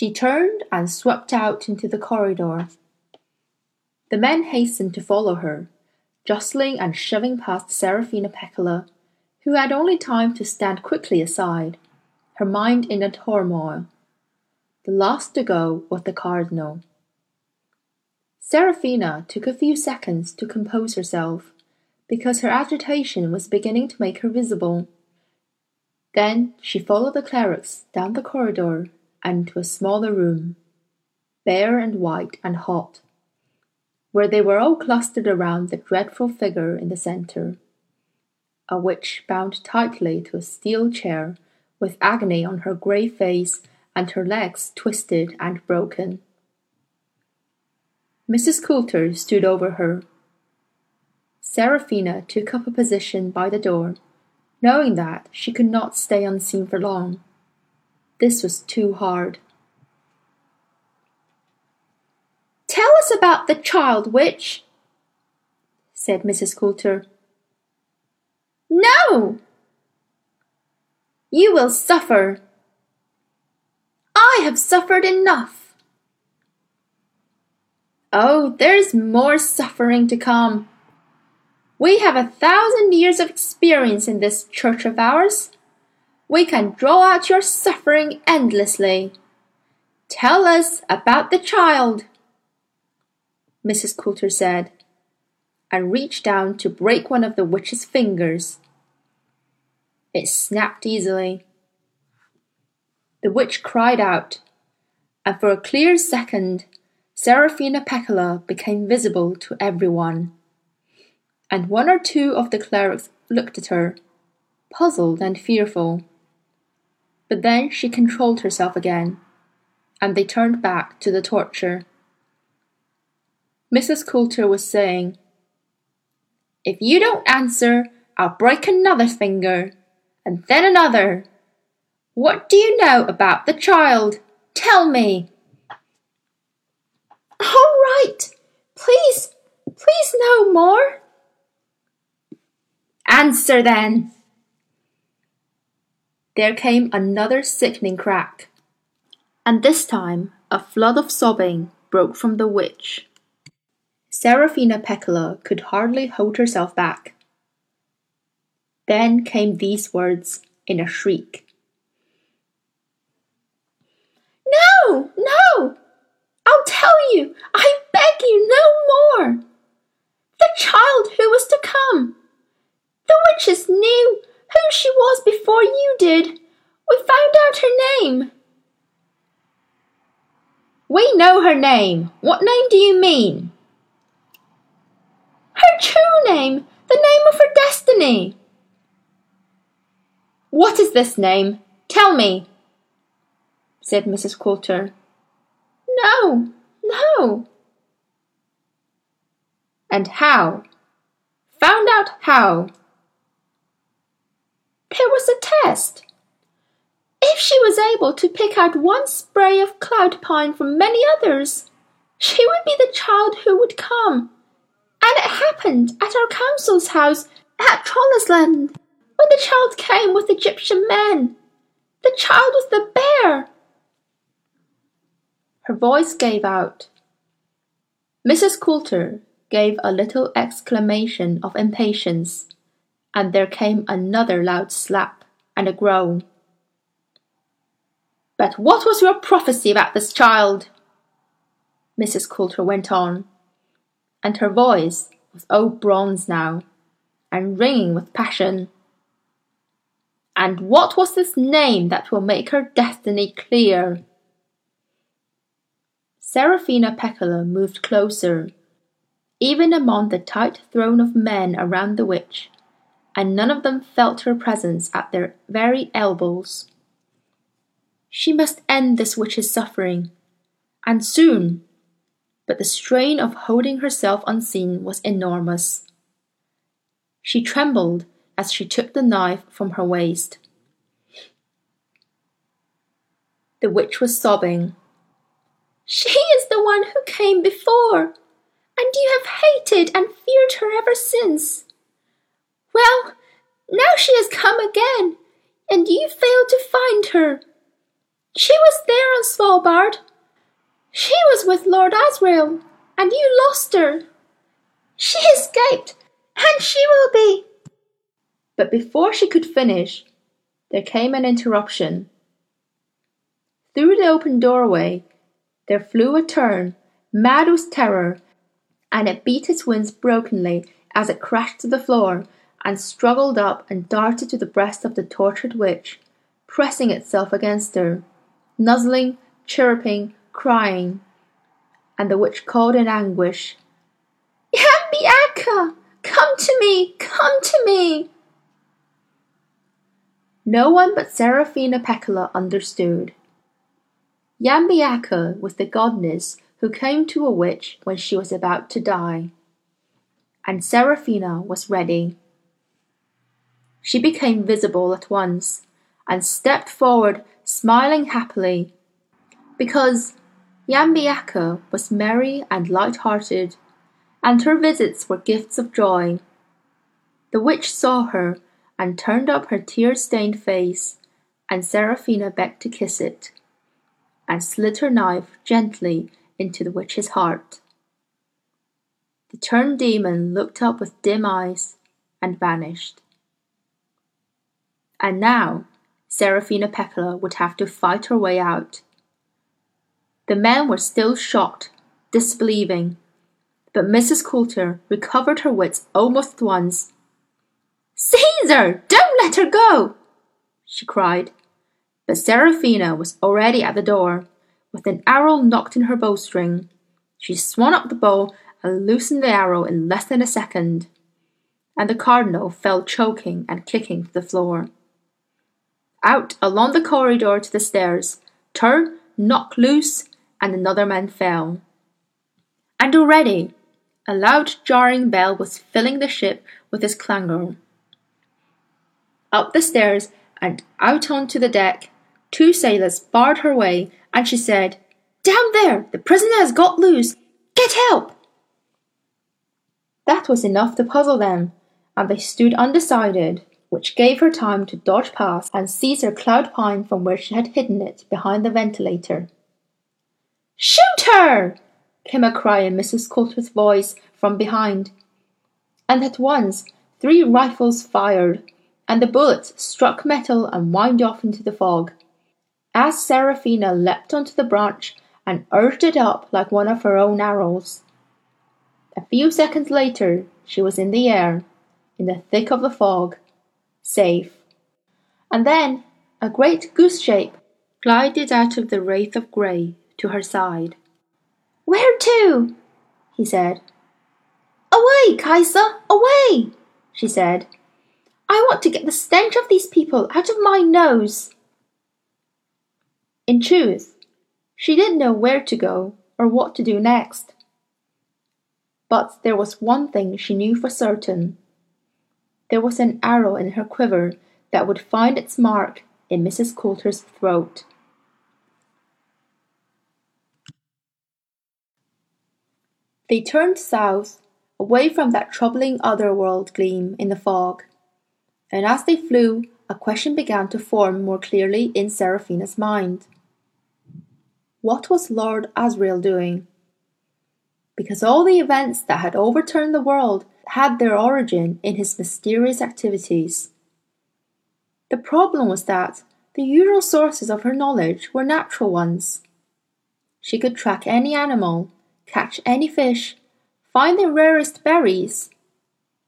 She turned and swept out into the corridor. The men hastened to follow her, jostling and shoving past Serafina Pekkala, who had only time to stand quickly aside, her mind in a turmoil. The last to go was the cardinal. Serafina took a few seconds to compose herself, because her agitation was beginning to make her visible. Then she followed the clerics down the corridor and to a smaller room, bare and white and hot, where they were all clustered around the dreadful figure in the centre, a witch bound tightly to a steel chair with agony on her grey face and her legs twisted and broken. Mrs. Coulter stood over her. Serafina took up a position by the door, knowing that she could not stay unseen for long. This was too hard. Tell us about the child witch, said Mrs. Coulter. No! You will suffer. I have suffered enough. Oh, there's more suffering to come. We have a thousand years of experience in this church of ours. We can draw out your suffering endlessly. Tell us about the child, Mrs. Coulter said, and reached down to break one of the witch's fingers. It snapped easily. The witch cried out, and for a clear second Serafina Pekkala became visible to everyone, and one or two of the clerics looked at her, puzzled and fearful. But then she controlled herself again, and they turned back to the torture. Mrs. Coulter was saying, If you don't answer, I'll break another finger, and then another. What do you know about the child? Tell me. All right. Please, please no more. Answer then. There came another sickening crack, and this time a flood of sobbing broke from the witch. Serafina Pekkala could hardly hold herself back. Then came these words in a shriek. No, no! I'll tell you, I beg you no more! The child who was to come! The witches knew who she was before you did. We found out her name. We know her name. What name do you mean? Her true name, the name of her destiny. What is this name? Tell me, said Mrs. Coulter. No, no. And how? Found out how? There was a test. If she was able to pick out one spray of cloud pine from many others, she would be the child who would come. And it happened at our consul's house at Trollesund, when the child came with gyptian men. The child was the bear. Her voice gave out. Mrs. Coulter gave a little exclamation of impatience and there came another loud slap and a groan. But what was your prophecy about this child? Mrs. Coulter went on, and her voice was old bronze now, and ringing with passion. And what was this name that will make her destiny clear? Serafina Pekkala moved closer, even among the tight throng of men around the witch, and none of them felt her presence at their very elbows. She must end this witch's suffering, and soon, but the strain of holding herself unseen was enormous. She trembled as she took the knife from her waist. The witch was sobbing. She is the one who came before, and you have hated and feared her ever since. Well, now she has come again, and you failed to find her. She was there on Svalbard. She was with Lord Asriel, and you lost her. She escaped, and she will be. But before she could finish, there came an interruption. Through the open doorway there flew a tern, mad with terror, and it beat its wings brokenly as it crashed to the floor and struggled up and darted to the breast of the tortured witch, pressing itself against her, nuzzling, chirruping, crying. And the witch called in anguish, Yambe-Akka, come to me, come to me. No one but Serafina Pekkala understood. Yambe-Akka was the goddess who came to a witch when she was about to die. And Serafina was ready. She became visible at once and stepped forward, smiling happily, because Yambe-Akka was merry and light-hearted, and her visits were gifts of joy. The witch saw her and turned up her tear-stained face, and Serafina begged to kiss it and slid her knife gently into the witch's heart. The tern daemon looked up with dim eyes and vanished. And now Serafina Pekkala would have to fight her way out. The men were still shocked, disbelieving, but Mrs. Coulter recovered her wits almost at once. Caesar, don't let her go! she cried but Serafina was already at the door, with an arrow nocked in her bowstring. She swung up the bow and loosened the arrow in less than a second, and the cardinal fell choking and kicking to the floor. Out along the corridor to the stairs, turn, nock loose, and another man fell. And already a loud jarring bell was filling the ship with its clangor. Up the stairs and out onto the deck Two sailors barred her way, and she said, Down there! The prisoner has got loose! Get help! That was enough to puzzle them, and they stood undecided, which gave her time to dodge past and seize her cloud pine from where she had hidden it behind the ventilator. Shoot her! came a cry in Mrs. Coulter's voice from behind, and at once three rifles fired, and the bullets struck metal and whined off into the fog as Serafina leapt onto the branch and urged it up like one of her own arrows. A few seconds later she was in the air, in the thick of the fog, safe. And then a great goose shape glided out of the wraith of grey to her side. Where to? he said. Away, Kaisa, away, she said. I want to get the stench of these people out of my nose. In truth, she didn't know where to go or what to do next. But there was one thing she knew for certain. There was an arrow in her quiver that would find its mark in Mrs. Coulter's throat. They turned south, away from that troubling otherworld gleam in the fog, and as they flew, a question began to form more clearly in Serafina's mind. What was Lord Asriel doing? Because all the events that had overturned the world had their origin in his mysterious activities. The problem was that the usual sources of her knowledge were natural ones. She could track any animal, catch any fish, find the rarest berries,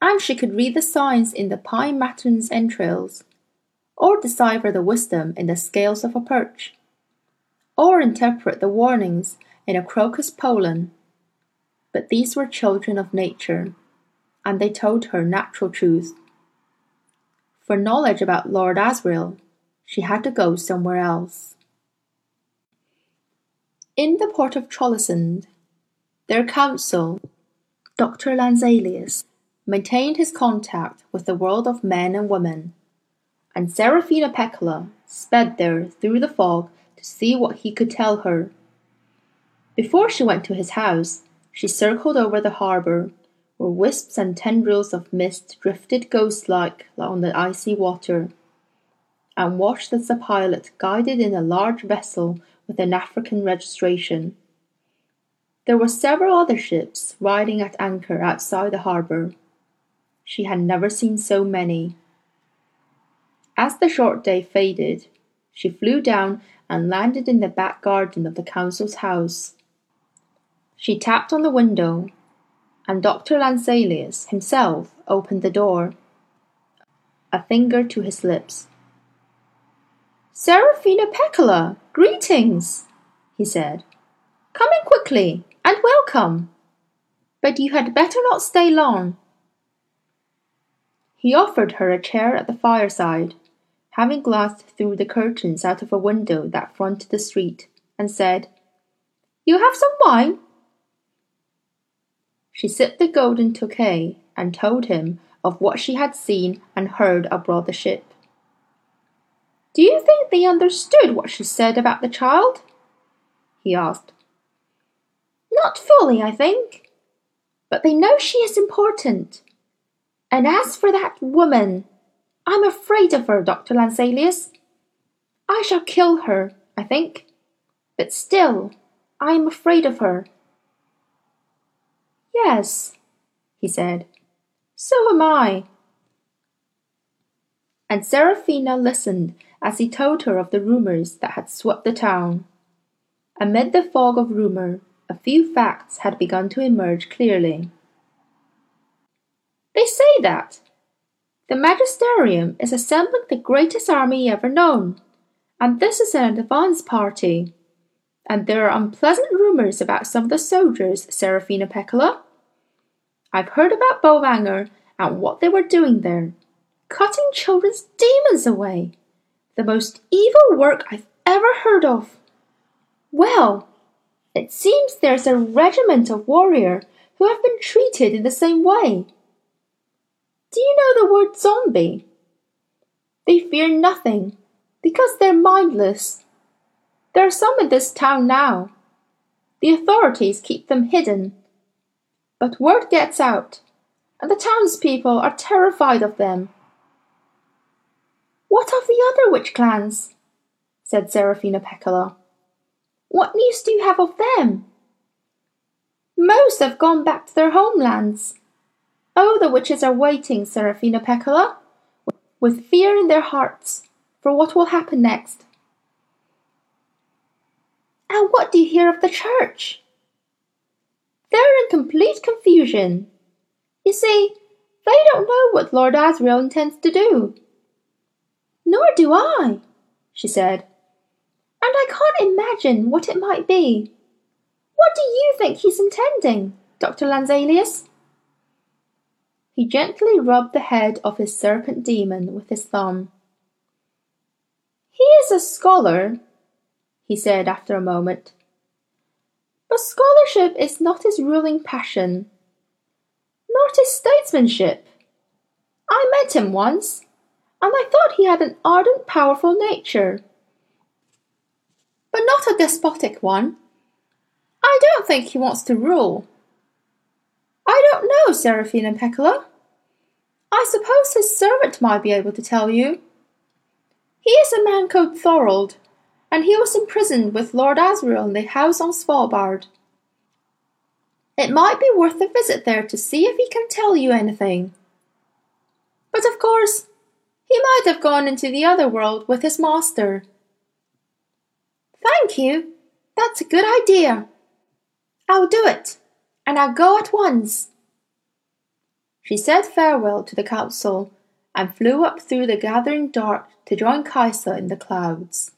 and she could read the signs in the pine marten's entrails, or decipher the wisdom in the scales of a perch or interpret the warnings in a crocus pollen. But these were children of nature, and they told her natural truth. For knowledge about Lord Asriel, she had to go somewhere else. In the port of Trollesund, their consul, Dr. Lanselius, maintained his contact with the world of men and women, and Serafina Pekkala sped there through the fog to see what he could tell her. Before she went to his house, she circled over the harbour, where wisps and tendrils of mist drifted ghost-like on the icy water, and watched as the pilot guided in a large vessel with an African registration. There were several other ships riding at anchor outside the harbour. She had never seen so many. As the short day faded, she flew down and landed in the back garden of the consul's house. She tapped on the window, and Dr. Lanselius himself opened the door, a finger to his lips. Serafina Pekkala, greetings, he said. Come in quickly, and welcome. But you had better not stay long. He offered her a chair at the fireside, having glanced through the curtains out of a window that fronted the street, and said, You have some wine? She sipped the golden Tokay and told him of what she had seen and heard aboard the ship. Do you think they understood what she said about the child? he asked. Not fully, I think. But they know she is important. And as for that woman, I'm afraid of her, Dr. Lanselius. I shall kill her, I think. But still, I am afraid of her. Yes, he said. So am I. And Serafina listened as he told her of the rumours that had swept the town. Amid the fog of rumour, a few facts had begun to emerge clearly. They say that the magisterium is assembling the greatest army ever known, and this is an advance party. And there are unpleasant rumours about some of the soldiers, Serafina Pekkala. I've heard about Bolvangar and what they were doing there, cutting children's daemons away the most evil work I've ever heard of. Well, it seems there's a regiment of warrior who have been treated in the same way. Do you know the word zombie? They fear nothing because they're mindless. There are some in this town now. The authorities keep them hidden. But word gets out, and the townspeople are terrified of them. What of the other witch clans? said Serafina Pekkala. What news do you have of them? Most have gone back to their homelands. Oh, the witches are waiting, Serafina Pekkala, with fear in their hearts for what will happen next. And what do you hear of the church? They're in complete confusion. You see, they don't know what Lord Asriel intends to do. Nor do I, she said. And I can't imagine what it might be. What do you think he's intending, Dr. Lanselius? He gently rubbed the head of his serpent daemon with his thumb. He is a scholar, he said after a moment. But scholarship is not his ruling passion, nor his statesmanship. I met him once, and I thought he had an ardent, powerful nature. But not a despotic one. I don't think he wants to rule. I don't know, Serafina Pekkala. I suppose his servant might be able to tell you. He is a man called Thorold, and he was imprisoned with Lord Asriel in the house on Svalbard. It might be worth a visit there to see if he can tell you anything. But of course, he might have gone into the other world with his master. Thank you. That's a good idea. I'll do it, and I'll go at once. She said farewell to the consul and flew up through the gathering dark to join Kaisa in the clouds.